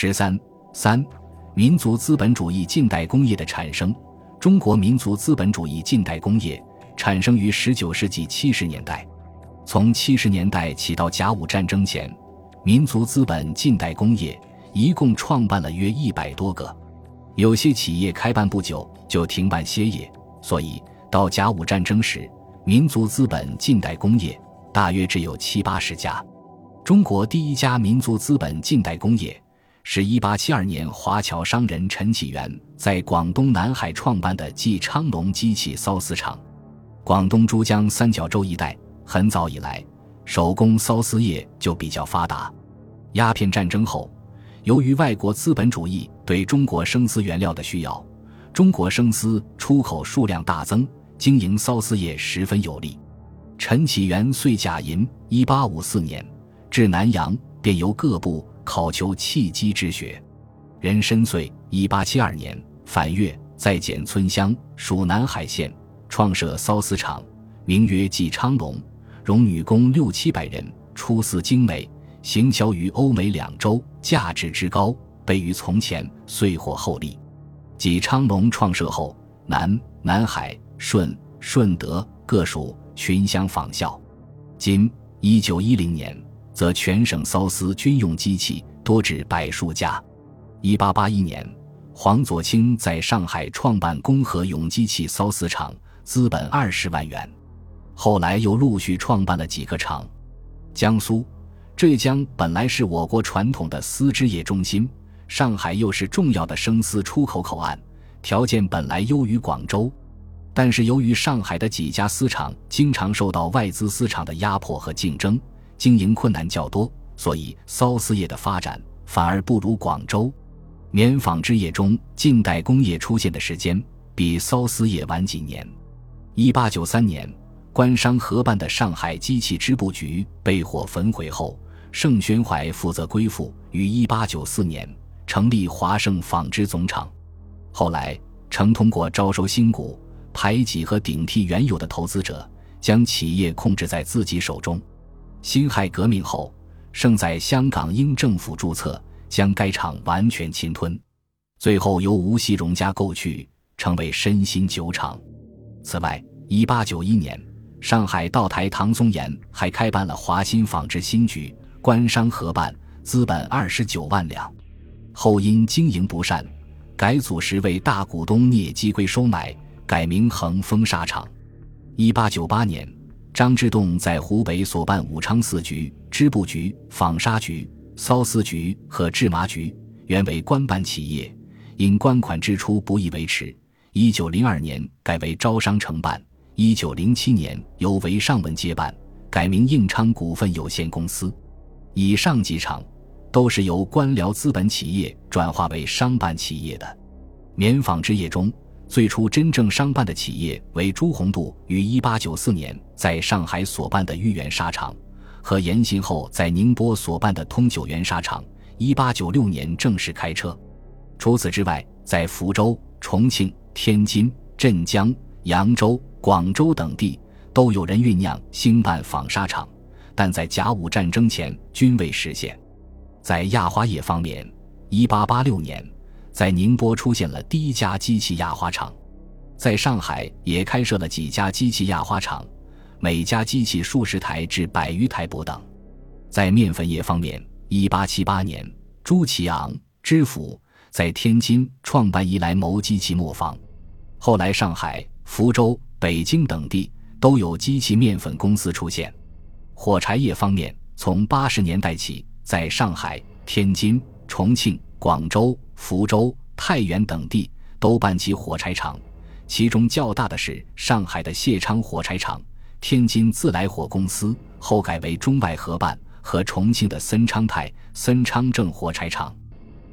十三三，民族资本主义近代工业的产生。中国民族资本主义近代工业产生于十九世纪七十年代，从七十年代起到甲午战争前，民族资本近代工业一共创办了约一百多个，有些企业开办不久就停办歇业，所以到甲午战争时，民族资本近代工业大约只有七八十家。中国第一家民族资本近代工业。是一八七二年，华侨商人陈启元在广东南海创办的纪昌隆机器缫丝厂。广东珠江三角洲一带很早以来，手工缫丝业就比较发达。鸦片战争后，由于外国资本主义对中国生丝原料的需要，中国生丝出口数量大增，经营缫丝业十分有利。陈启元遂甲寅一八五四年至南洋，便由各部。考求契机之学，人申岁一八七二年返粤，在简村乡属南海县创设缫丝厂，名曰纪昌隆，容女工六七百人，出丝精美，行销于欧美两洲，价值之高，倍于从前，遂获厚利。纪昌隆创设后，南南海、顺顺德各属群乡仿效。今一九一零年。则全省缫丝军用机器多至百数架。一八八一年，黄佐清在上海创办公和永机器缫丝厂，资本二十万元。后来又陆续创办了几个厂。江苏、浙江本来是我国传统的丝织业中心，上海又是重要的生丝出口口岸，条件本来优于广州。但是由于上海的几家丝厂经常受到外资丝厂的压迫和竞争。经营困难较多，所以缫丝业的发展反而不如广州。棉纺织业中，近代工业出现的时间比缫丝业晚几年。一八九三年，官商合办的上海机器织布局被火焚毁后，盛宣怀负责归附，于一八九四年成立华盛纺织总厂。后来，曾通过招收新股、排挤和顶替原有的投资者，将企业控制在自己手中。辛亥革命后，盛在香港英政府注册，将该厂完全侵吞，最后由吴锡荣家购去，成为申鑫酒厂。此外，1891年，上海道台唐松岩还开办了华新纺织新局，官商合办，资本二十九万两。后因经营不善，改组时为大股东聂基圭收买，改名恒丰纱厂。1898年。张之洞在湖北所办武昌四局、织布局、纺纱局、缫丝局和制麻局，原为官办企业，因官款支出不易维持，一九零二年改为招商承办，一九零七年由韦尚文接办，改名应昌股份有限公司。以上几场都是由官僚资本企业转化为商办企业的。棉纺织业中。最初真正商办的企业为朱宏度于1894年在上海所办的豫园纱厂，和严行后在宁波所办的通九元纱厂。1896年正式开车。除此之外，在福州、重庆、天津、镇江、扬州、广州等地都有人酝酿兴办纺纱厂，但在甲午战争前均未实现。在压花业方面，1886年。在宁波出现了第一家机器压花厂，在上海也开设了几家机器压花厂，每家机器数十台至百余台不等。在面粉业方面，一八七八年，朱其昂、知府在天津创办宜来谋机器磨坊，后来上海、福州、北京等地都有机器面粉公司出现。火柴业方面，从八十年代起，在上海、天津、重庆。广州、福州、太原等地都办起火柴厂，其中较大的是上海的谢昌火柴厂，天津自来火公司后改为中外合办，和重庆的森昌泰、森昌正火柴厂。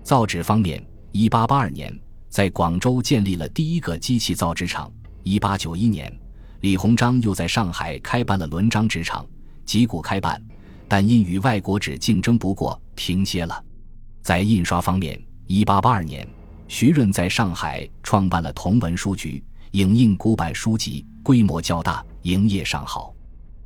造纸方面，一八八二年在广州建立了第一个机器造纸厂。一八九一年，李鸿章又在上海开办了伦章纸厂，几股开办，但因与外国纸竞争不过，停歇了。在印刷方面，一八八二年，徐润在上海创办了同文书局，影印古版书籍，规模较大，营业尚好。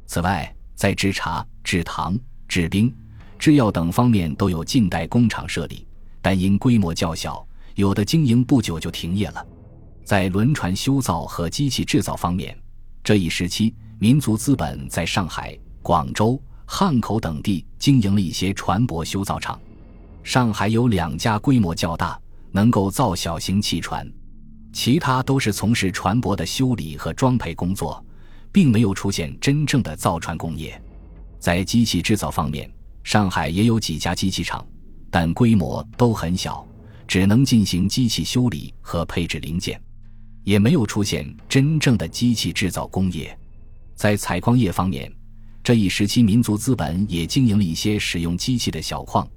此外，在制茶、制糖、制冰、制药等方面都有近代工厂设立，但因规模较小，有的经营不久就停业了。在轮船修造和机器制造方面，这一时期民族资本在上海、广州、汉口等地经营了一些船舶修造厂。上海有两家规模较大，能够造小型汽船，其他都是从事船舶的修理和装配工作，并没有出现真正的造船工业。在机器制造方面，上海也有几家机器厂，但规模都很小，只能进行机器修理和配置零件，也没有出现真正的机器制造工业。在采矿业方面，这一时期民族资本也经营了一些使用机器的小矿。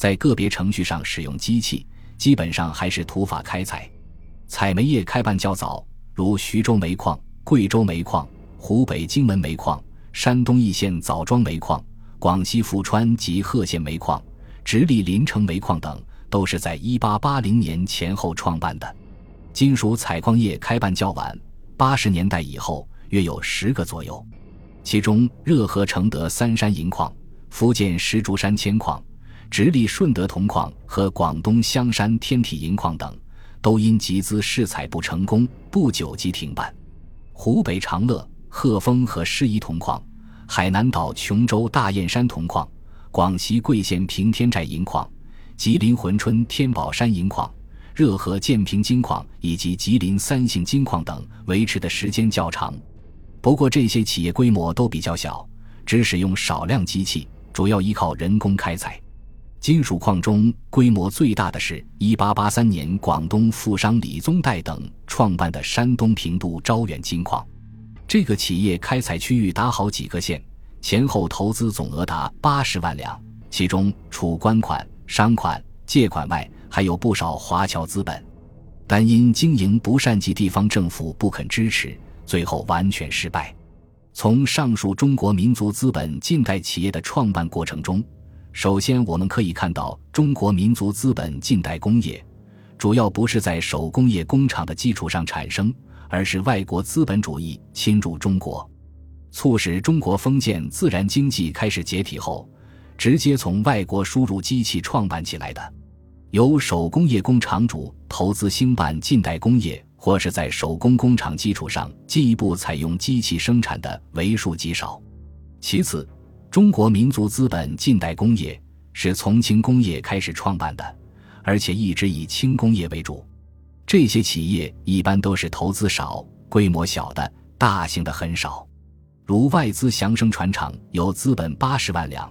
在个别程序上使用机器，基本上还是土法开采。采煤业开办较早，如徐州煤矿、贵州煤矿、湖北荆门煤矿、山东易县枣庄煤矿、广西富川及贺县煤矿、直隶临城煤矿等，都是在1880年前后创办的。金属采矿业开办较晚，80年代以后约有十个左右，其中热河承德三山银矿、福建石竹山铅矿。直隶顺德铜矿和广东香山天体银矿等，都因集资试采不成功，不久即停办。湖北长乐、鹤峰和诗仪铜矿，海南岛琼州大雁山铜矿，广西桂县平天寨银矿，吉林珲春天宝山银矿，热河建平金矿以及吉林三信金矿等，维持的时间较长。不过这些企业规模都比较小，只使用少量机器，主要依靠人工开采。金属矿中规模最大的是1883年广东富商李宗岱等创办的山东平度招远金矿。这个企业开采区域达好几个县，前后投资总额达八十万两，其中除官款、商款、借款外，还有不少华侨资本。但因经营不善及地方政府不肯支持，最后完全失败。从上述中国民族资本近代企业的创办过程中。首先，我们可以看到，中国民族资本近代工业主要不是在手工业工厂的基础上产生，而是外国资本主义侵入中国，促使中国封建自然经济开始解体后，直接从外国输入机器创办起来的。由手工业工厂主投资兴办近代工业，或是在手工工厂基础上进一步采用机器生产的为数极少。其次，中国民族资本近代工业是从轻工业开始创办的，而且一直以轻工业为主。这些企业一般都是投资少、规模小的，大型的很少。如外资祥生船厂有资本八十万两，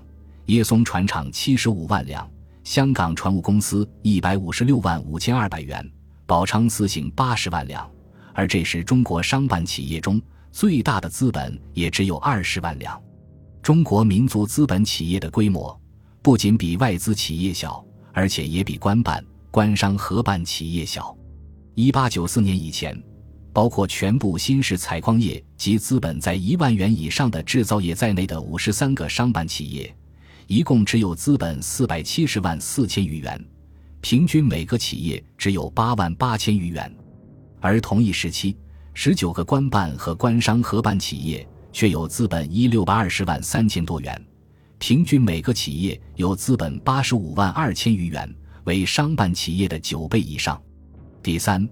叶松船厂七十五万两，香港船务公司一百五十六万五千二百元，宝昌私行八十万两。而这时中国商办企业中最大的资本，也只有二十万两。中国民族资本企业的规模不仅比外资企业小，而且也比官办、官商合办企业小。一八九四年以前，包括全部新式采矿业及资本在一万元以上的制造业在内的五十三个商办企业，一共只有资本四百七十万四千余元，平均每个企业只有八万八千余元。而同一时期，十九个官办和官商合办企业。却有资本一六百二十万三千多元，平均每个企业有资本八十五万二千余元，为商办企业的九倍以上。第三，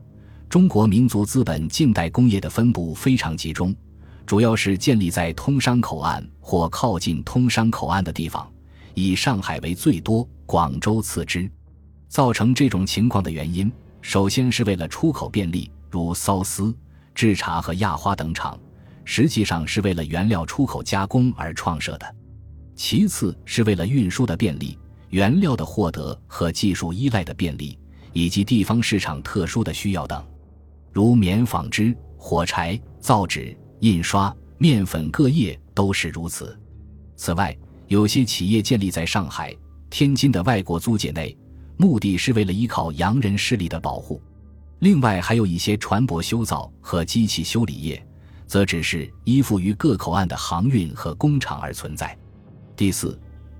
中国民族资本近代工业的分布非常集中，主要是建立在通商口岸或靠近通商口岸的地方，以上海为最多，广州次之。造成这种情况的原因，首先是为了出口便利，如缫丝、制茶和压花等厂。实际上是为了原料出口加工而创设的，其次是为了运输的便利、原料的获得和技术依赖的便利，以及地方市场特殊的需要等，如棉纺织、火柴、造纸、印刷、面粉各业都是如此。此外，有些企业建立在上海、天津的外国租界内，目的是为了依靠洋人势力的保护。另外，还有一些船舶修造和机器修理业。则只是依附于各口岸的航运和工厂而存在。第四，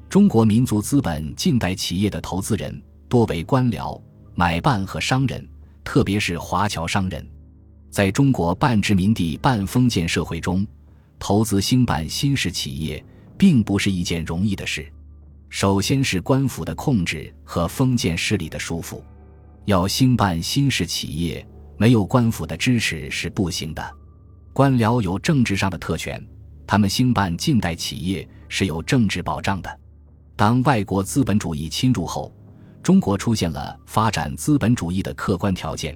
中国民族资本近代企业的投资人多为官僚、买办和商人，特别是华侨商人。在中国半殖民地半封建社会中，投资兴办新式企业并不是一件容易的事。首先是官府的控制和封建势力的束缚。要兴办新式企业，没有官府的支持是不行的。官僚有政治上的特权，他们兴办近代企业是有政治保障的。当外国资本主义侵入后，中国出现了发展资本主义的客观条件。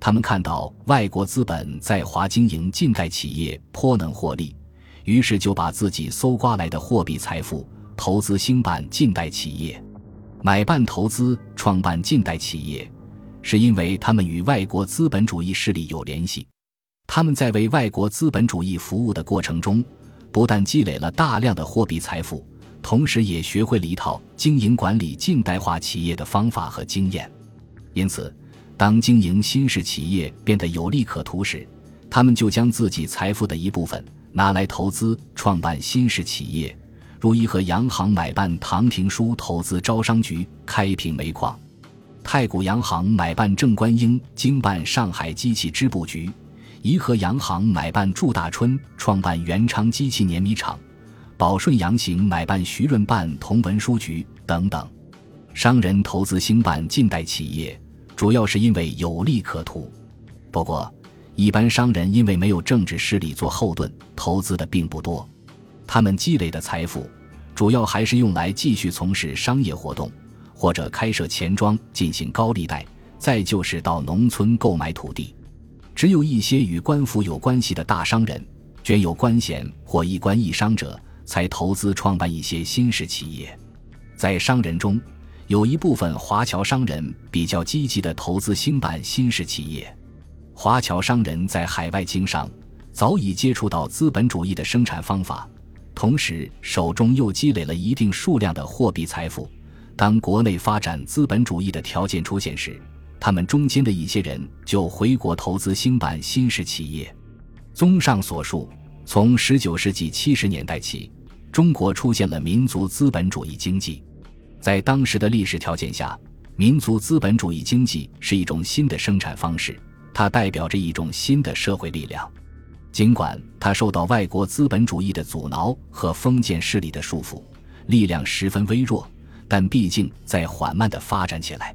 他们看到外国资本在华经营近代企业颇能获利，于是就把自己搜刮来的货币财富投资兴办近代企业，买办投资创办近代企业，是因为他们与外国资本主义势力有联系。他们在为外国资本主义服务的过程中，不但积累了大量的货币财富，同时也学会了一套经营管理近代化企业的方法和经验。因此。当经营新式企业变得有利可图时，他们就将自己财富的一部分拿来投资创办新式企业，如一和洋行买办唐廷枢投资招商局开平煤矿，太古洋行买办郑观应经办上海机器织布局，颐和洋行买办祝大春创办元昌机器碾米厂，宝顺洋行买办徐润办同文书局等等。商人投资兴办近代企业。主要是因为有利可图，不过，一般商人因为没有政治势力做后盾，投资的并不多。他们积累的财富，主要还是用来继续从事商业活动，或者开设钱庄进行高利贷，再就是到农村购买土地。只有一些与官府有关系的大商人，捐有官衔或一官一商者，才投资创办一些新式企业。在商人中，有一部分华侨商人比较积极地投资兴办新式企业。华侨商人在海外经商，早已接触到资本主义的生产方法，同时手中又积累了一定数量的货币财富。当国内发展资本主义的条件出现时，他们中间的一些人就回国投资兴办新式企业。综上所述，从19世纪70年代起，中国出现了民族资本主义经济。在当时的历史条件下，民族资本主义经济是一种新的生产方式，它代表着一种新的社会力量。尽管它受到外国资本主义的阻挠和封建势力的束缚，力量十分微弱，但毕竟在缓慢地发展起来。